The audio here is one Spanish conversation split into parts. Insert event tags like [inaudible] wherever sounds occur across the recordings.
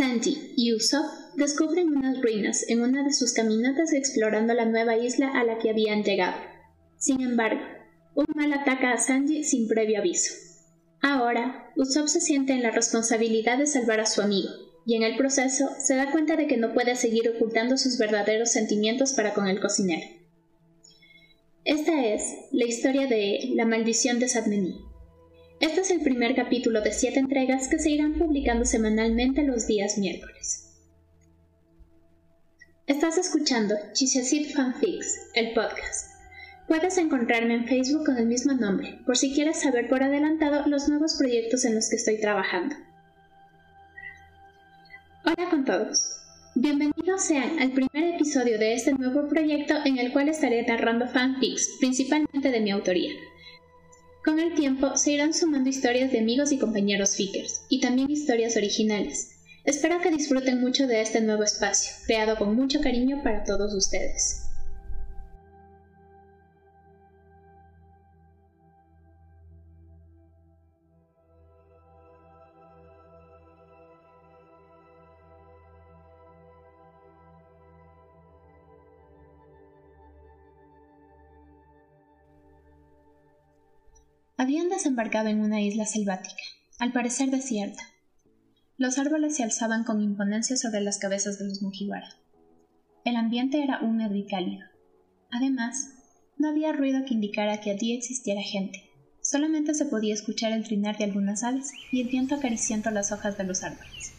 Sanji y Usopp descubren unas ruinas en una de sus caminatas explorando la nueva isla a la que habían llegado. Sin embargo, un mal ataca a Sanji sin previo aviso. Ahora, Usopp se siente en la responsabilidad de salvar a su amigo, y en el proceso se da cuenta de que no puede seguir ocultando sus verdaderos sentimientos para con el cocinero. Esta es la historia de La maldición de Sadmeni. Este es el primer capítulo de siete entregas que se irán publicando semanalmente los días miércoles. Estás escuchando Chichesit Fanfics, el podcast. Puedes encontrarme en Facebook con el mismo nombre, por si quieres saber por adelantado los nuevos proyectos en los que estoy trabajando. Hola con todos. Bienvenidos sean al primer episodio de este nuevo proyecto en el cual estaré narrando fanfics, principalmente de mi autoría. Con el tiempo se irán sumando historias de amigos y compañeros Fickers, y también historias originales. Espero que disfruten mucho de este nuevo espacio, creado con mucho cariño para todos ustedes. Habían desembarcado en una isla selvática, al parecer desierta. Los árboles se alzaban con imponencia sobre las cabezas de los Mugiwara. El ambiente era húmedo y cálido. Además, no había ruido que indicara que allí existiera gente. Solamente se podía escuchar el trinar de algunas aves y el viento acariciando las hojas de los árboles.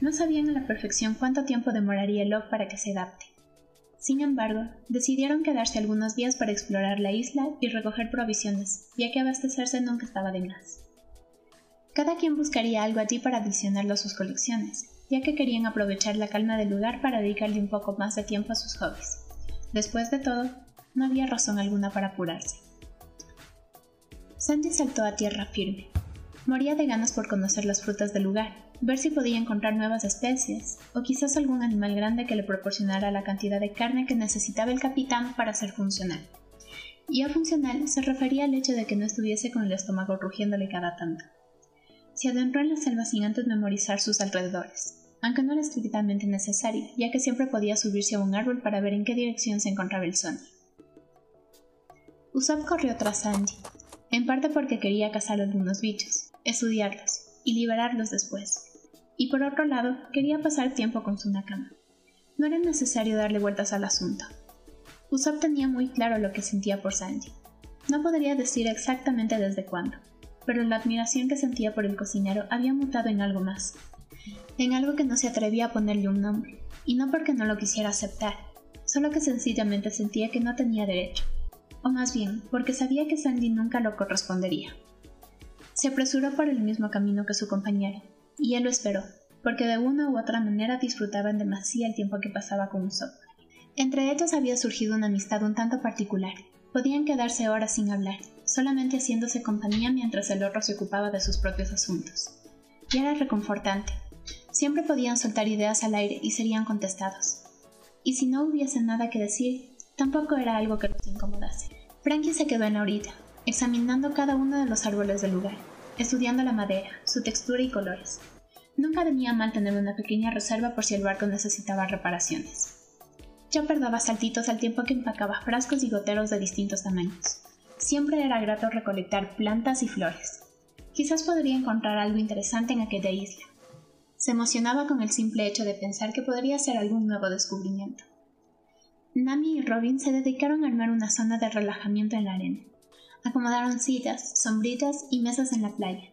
No sabían a la perfección cuánto tiempo demoraría log para que se adapte, sin embargo, decidieron quedarse algunos días para explorar la isla y recoger provisiones, ya que abastecerse nunca estaba de más. Cada quien buscaría algo allí para adicionarlo a sus colecciones, ya que querían aprovechar la calma del lugar para dedicarle un poco más de tiempo a sus hobbies. Después de todo, no había razón alguna para apurarse. Sandy saltó a tierra firme. Moría de ganas por conocer las frutas del lugar, ver si podía encontrar nuevas especies, o quizás algún animal grande que le proporcionara la cantidad de carne que necesitaba el capitán para ser funcional. Y a funcional se refería al hecho de que no estuviese con el estómago rugiéndole cada tanto. Se adentró en la selva sin antes memorizar sus alrededores, aunque no era estrictamente necesario, ya que siempre podía subirse a un árbol para ver en qué dirección se encontraba el sol. Usopp corrió tras Sandy, en parte porque quería cazar algunos bichos, estudiarlos y liberarlos después, y por otro lado quería pasar tiempo con su nakama. No era necesario darle vueltas al asunto. Usopp tenía muy claro lo que sentía por Sanji. No podría decir exactamente desde cuándo, pero la admiración que sentía por el cocinero había mutado en algo más, en algo que no se atrevía a ponerle un nombre, y no porque no lo quisiera aceptar, solo que sencillamente sentía que no tenía derecho, o más bien porque sabía que Sanji nunca lo correspondería. Se apresuró por el mismo camino que su compañero, y él lo esperó, porque de una u otra manera disfrutaban demasiado el tiempo que pasaba con Usopp. Entre ellos había surgido una amistad un tanto particular. Podían quedarse horas sin hablar, solamente haciéndose compañía mientras el otro se ocupaba de sus propios asuntos. Y era reconfortante. Siempre podían soltar ideas al aire y serían contestados. Y si no hubiese nada que decir, tampoco era algo que los incomodase. Frankie se quedó en la orilla, examinando cada uno de los árboles del lugar estudiando la madera, su textura y colores. Nunca venía mal tener una pequeña reserva por si el barco necesitaba reparaciones. Yo perdaba saltitos al tiempo que empacaba frascos y goteros de distintos tamaños. Siempre era grato recolectar plantas y flores. Quizás podría encontrar algo interesante en aquella isla. Se emocionaba con el simple hecho de pensar que podría ser algún nuevo descubrimiento. Nami y Robin se dedicaron a armar una zona de relajamiento en la arena. Acomodaron sillas, sombritas y mesas en la playa.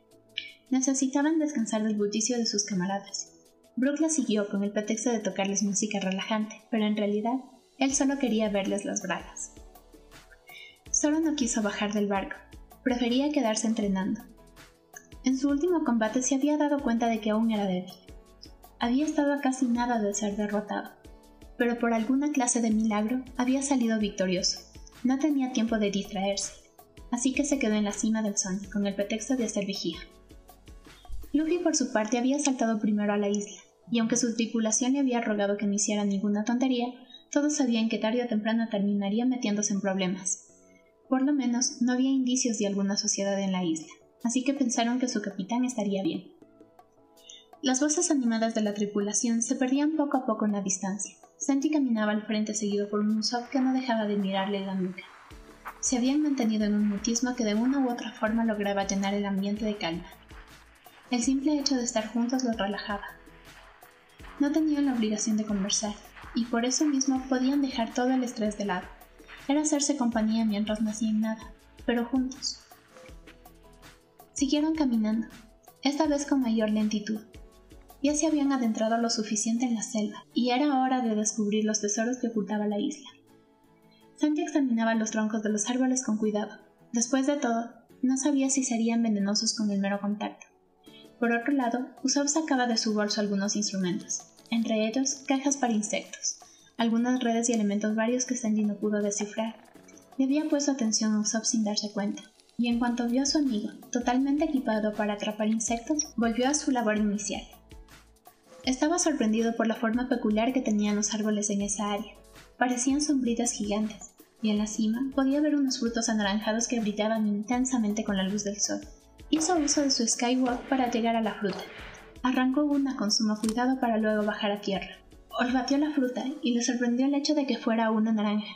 Necesitaban descansar del bullicio de sus camaradas. Brooke la siguió con el pretexto de tocarles música relajante, pero en realidad él solo quería verles las bragas. Solo no quiso bajar del barco, prefería quedarse entrenando. En su último combate se había dado cuenta de que aún era débil. Había estado a casi nada de ser derrotado, pero por alguna clase de milagro había salido victorioso. No tenía tiempo de distraerse así que se quedó en la cima del sol, con el pretexto de hacer vigía. Luffy por su parte había saltado primero a la isla, y aunque su tripulación le había rogado que no hiciera ninguna tontería, todos sabían que tarde o temprano terminaría metiéndose en problemas. Por lo menos no había indicios de alguna sociedad en la isla, así que pensaron que su capitán estaría bien. Las voces animadas de la tripulación se perdían poco a poco en la distancia. Santi caminaba al frente seguido por un que no dejaba de mirarle la nuca. Se habían mantenido en un mutismo que de una u otra forma lograba llenar el ambiente de calma. El simple hecho de estar juntos los relajaba. No tenían la obligación de conversar, y por eso mismo podían dejar todo el estrés de lado. Era hacerse compañía mientras no hacían nada, pero juntos. Siguieron caminando, esta vez con mayor lentitud, ya se habían adentrado lo suficiente en la selva, y era hora de descubrir los tesoros que ocultaba la isla. Santi examinaba los troncos de los árboles con cuidado. Después de todo, no sabía si serían venenosos con el mero contacto. Por otro lado, Usopp sacaba de su bolso algunos instrumentos, entre ellos cajas para insectos, algunas redes y elementos varios que Sanji no pudo descifrar. Le había puesto atención a Usopp sin darse cuenta, y en cuanto vio a su amigo, totalmente equipado para atrapar insectos, volvió a su labor inicial. Estaba sorprendido por la forma peculiar que tenían los árboles en esa área. Parecían sombritas gigantes, y en la cima podía ver unos frutos anaranjados que brillaban intensamente con la luz del sol. Hizo uso de su skywalk para llegar a la fruta. Arrancó una con sumo cuidado para luego bajar a tierra. Olfateó la fruta y le sorprendió el hecho de que fuera una naranja.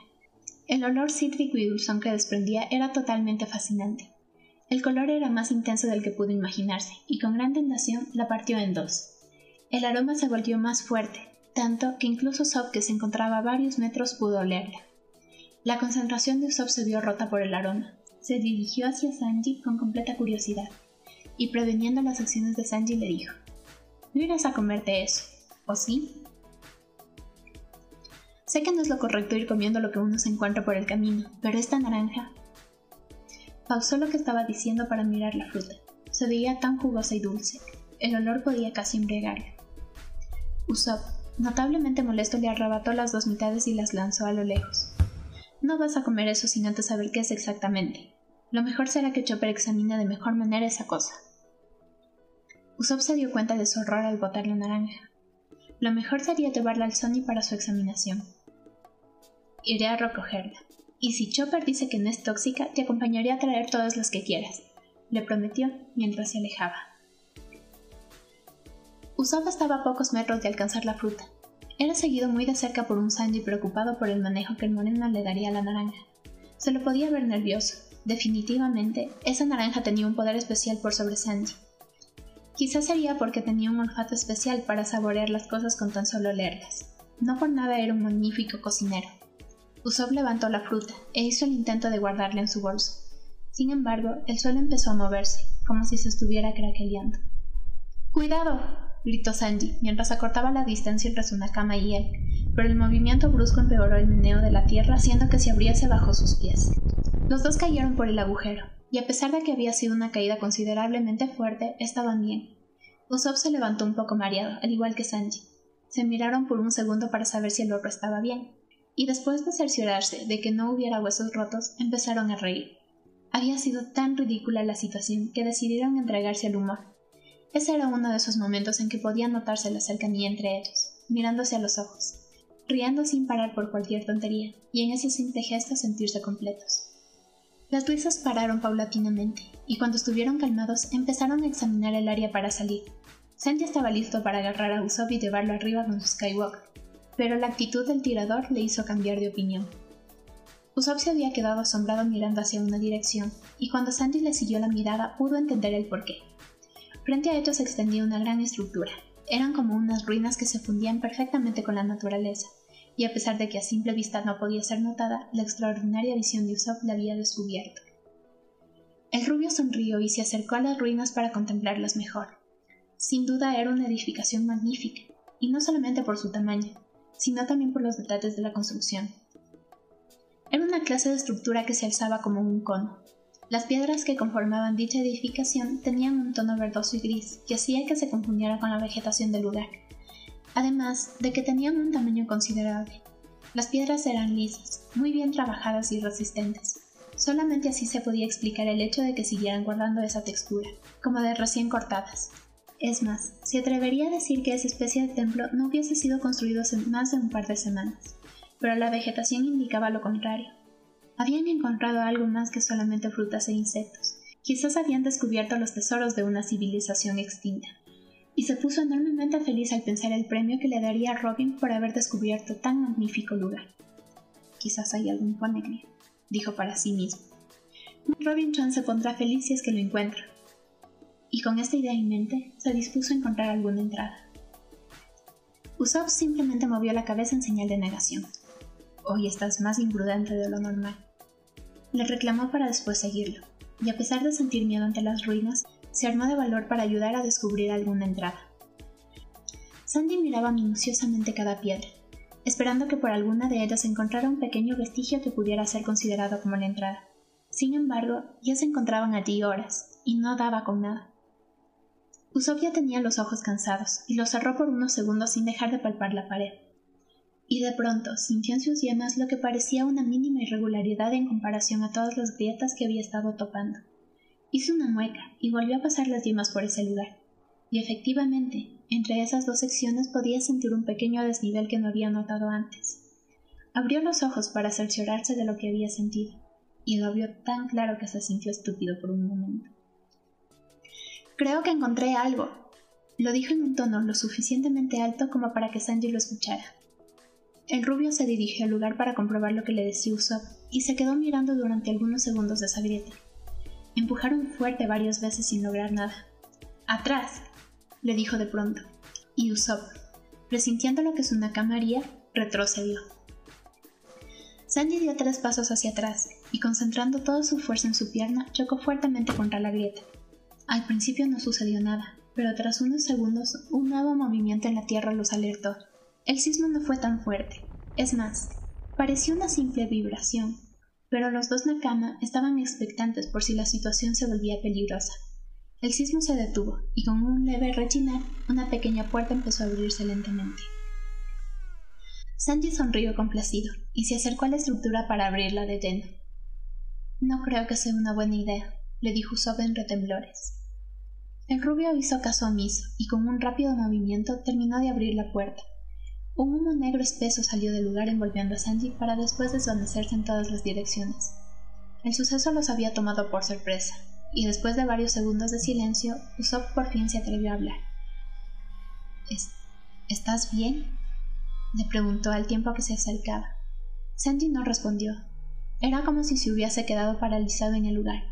El olor cítrico y dulzón que desprendía era totalmente fascinante. El color era más intenso del que pudo imaginarse, y con gran tentación la partió en dos. El aroma se volvió más fuerte, tanto que incluso Sob, que se encontraba a varios metros, pudo olerla. La concentración de Sob se vio rota por el aroma. Se dirigió hacia Sanji con completa curiosidad, y preveniendo las acciones de Sanji le dijo, No irás a comerte eso, ¿o sí? Sé que no es lo correcto ir comiendo lo que uno se encuentra por el camino, pero esta naranja... Pausó lo que estaba diciendo para mirar la fruta. Se veía tan jugosa y dulce. El olor podía casi embriagarla. Usopp, notablemente molesto, le arrebató las dos mitades y las lanzó a lo lejos. No vas a comer eso sin antes saber qué es exactamente. Lo mejor será que Chopper examine de mejor manera esa cosa. Usopp se dio cuenta de su horror al botar la naranja. Lo mejor sería llevarla al Sony para su examinación. Iré a recogerla. Y si Chopper dice que no es tóxica, te acompañaré a traer todas las que quieras, le prometió mientras se alejaba. Usopp estaba a pocos metros de alcanzar la fruta. Era seguido muy de cerca por un Sanji preocupado por el manejo que el moreno le daría a la naranja. Se lo podía ver nervioso. Definitivamente, esa naranja tenía un poder especial por sobre Sanji. Quizás sería porque tenía un olfato especial para saborear las cosas con tan solo leerlas. No por nada era un magnífico cocinero. Usopp levantó la fruta e hizo el intento de guardarla en su bolso. Sin embargo, el suelo empezó a moverse, como si se estuviera craqueleando. ¡Cuidado! Gritó Sanji, mientras acortaba la distancia entre su Nakama y él, pero el movimiento brusco empeoró el meneo de la tierra haciendo que se abriese bajo sus pies. Los dos cayeron por el agujero, y a pesar de que había sido una caída considerablemente fuerte, estaban bien. Usopp se levantó un poco mareado, al igual que Sanji. Se miraron por un segundo para saber si el otro estaba bien, y después de cerciorarse de que no hubiera huesos rotos, empezaron a reír. Había sido tan ridícula la situación que decidieron entregarse al humor, ese era uno de esos momentos en que podía notarse la cercanía entre ellos, mirándose a los ojos, riendo sin parar por cualquier tontería, y en ese simple gesto sentirse completos. Las risas pararon paulatinamente, y cuando estuvieron calmados empezaron a examinar el área para salir. Sandy estaba listo para agarrar a Usopp y llevarlo arriba con su Skywalker, pero la actitud del tirador le hizo cambiar de opinión. Usopp se había quedado asombrado mirando hacia una dirección, y cuando Sandy le siguió la mirada pudo entender el porqué. Frente a ellos se extendía una gran estructura. Eran como unas ruinas que se fundían perfectamente con la naturaleza, y a pesar de que a simple vista no podía ser notada, la extraordinaria visión de Usopp la había descubierto. El rubio sonrió y se acercó a las ruinas para contemplarlas mejor. Sin duda era una edificación magnífica, y no solamente por su tamaño, sino también por los detalles de la construcción. Era una clase de estructura que se alzaba como un cono, las piedras que conformaban dicha edificación tenían un tono verdoso y gris que hacía que se confundiera con la vegetación del lugar, además de que tenían un tamaño considerable. Las piedras eran lisas, muy bien trabajadas y resistentes. Solamente así se podía explicar el hecho de que siguieran guardando esa textura, como de recién cortadas. Es más, se atrevería a decir que esa especie de templo no hubiese sido construido hace más de un par de semanas, pero la vegetación indicaba lo contrario habían encontrado algo más que solamente frutas e insectos. Quizás habían descubierto los tesoros de una civilización extinta. y se puso enormemente feliz al pensar el premio que le daría a Robin por haber descubierto tan magnífico lugar. Quizás hay algún poneglyph, dijo para sí mismo. Robin Chan se pondrá feliz si es que lo encuentra. Y con esta idea en mente, se dispuso a encontrar alguna entrada. Usopp simplemente movió la cabeza en señal de negación. Hoy estás más imprudente de lo normal. Le reclamó para después seguirlo, y a pesar de sentir miedo ante las ruinas, se armó de valor para ayudar a descubrir alguna entrada. Sandy miraba minuciosamente cada piedra, esperando que por alguna de ellas encontrara un pequeño vestigio que pudiera ser considerado como la entrada. Sin embargo, ya se encontraban allí horas, y no daba con nada. Usopp ya tenía los ojos cansados, y los cerró por unos segundos sin dejar de palpar la pared. Y de pronto sintió en sus yemas lo que parecía una mínima irregularidad en comparación a todas las grietas que había estado topando. Hizo una mueca y volvió a pasar las yemas por ese lugar. Y efectivamente, entre esas dos secciones podía sentir un pequeño desnivel que no había notado antes. Abrió los ojos para cerciorarse de lo que había sentido, y lo vio tan claro que se sintió estúpido por un momento. Creo que encontré algo, lo dijo en un tono lo suficientemente alto como para que Sanji lo escuchara. El rubio se dirigió al lugar para comprobar lo que le decía Usopp y se quedó mirando durante algunos segundos de esa grieta. Empujaron fuerte varias veces sin lograr nada. ¡Atrás! le dijo de pronto, y Usopp, presintiendo lo que su Nakama haría, retrocedió. Sanji dio tres pasos hacia atrás y concentrando toda su fuerza en su pierna, chocó fuertemente contra la grieta. Al principio no sucedió nada, pero tras unos segundos un nuevo movimiento en la tierra los alertó. El sismo no fue tan fuerte, es más, pareció una simple vibración, pero los dos Nakama estaban expectantes por si la situación se volvía peligrosa. El sismo se detuvo y con un leve rechinar, una pequeña puerta empezó a abrirse lentamente. Sanji sonrió complacido y se acercó a la estructura para abrirla de lleno. No creo que sea una buena idea, le dijo Usopp entre temblores. El rubio hizo caso omiso y con un rápido movimiento terminó de abrir la puerta, un humo negro espeso salió del lugar envolviendo a Sanji para después desvanecerse en todas las direcciones. El suceso los había tomado por sorpresa, y después de varios segundos de silencio, Usopp por fin se atrevió a hablar. ¿Estás bien? le preguntó al tiempo que se acercaba. Sanji no respondió. Era como si se hubiese quedado paralizado en el lugar.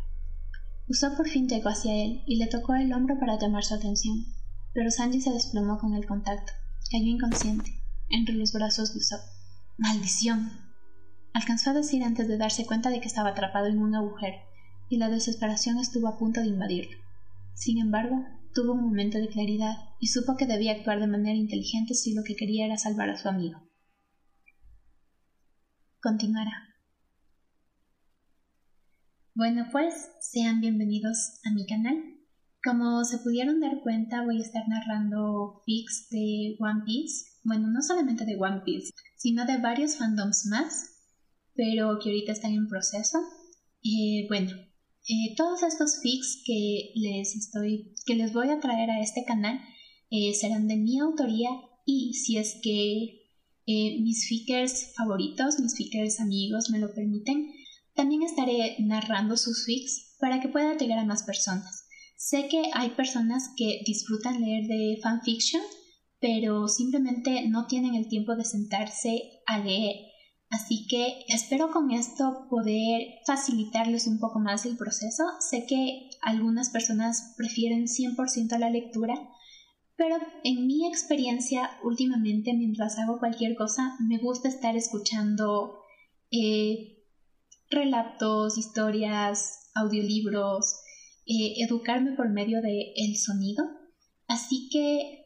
Usopp por fin llegó hacia él y le tocó el hombro para llamar su atención, pero Sanji se desplomó con el contacto. Cayó inconsciente entre los brazos de Usopp. ¡Maldición! Alcanzó a decir antes de darse cuenta de que estaba atrapado en un agujero, y la desesperación estuvo a punto de invadirlo. Sin embargo, tuvo un momento de claridad y supo que debía actuar de manera inteligente si lo que quería era salvar a su amigo. Continuará. Bueno, pues sean bienvenidos a mi canal. Como se pudieron dar cuenta, voy a estar narrando fics de One Piece bueno, no solamente de One Piece, sino de varios fandoms más, pero que ahorita están en proceso. Eh, bueno, eh, todos estos fics que les estoy, que les voy a traer a este canal eh, serán de mi autoría y si es que mis fickers favoritos, mis fickers amigos me lo permiten, también estaré narrando sus fics para que pueda llegar a más personas. Sé que hay personas que disfrutan leer de fanfiction pero simplemente no tienen el tiempo de sentarse a leer. Así que espero con esto poder facilitarles un poco más el proceso. Sé que algunas personas prefieren 100% la lectura, pero en mi experiencia últimamente mientras hago cualquier cosa me gusta estar escuchando eh, relatos, historias, audiolibros, eh, educarme por medio del el sonido. Así que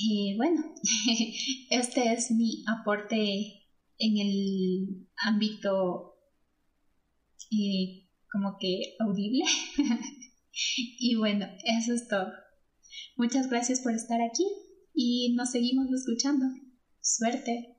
y bueno, [laughs] este es mi aporte en el ámbito eh, como que audible. [laughs] y bueno, eso es todo. Muchas gracias por estar aquí y nos seguimos escuchando. Suerte.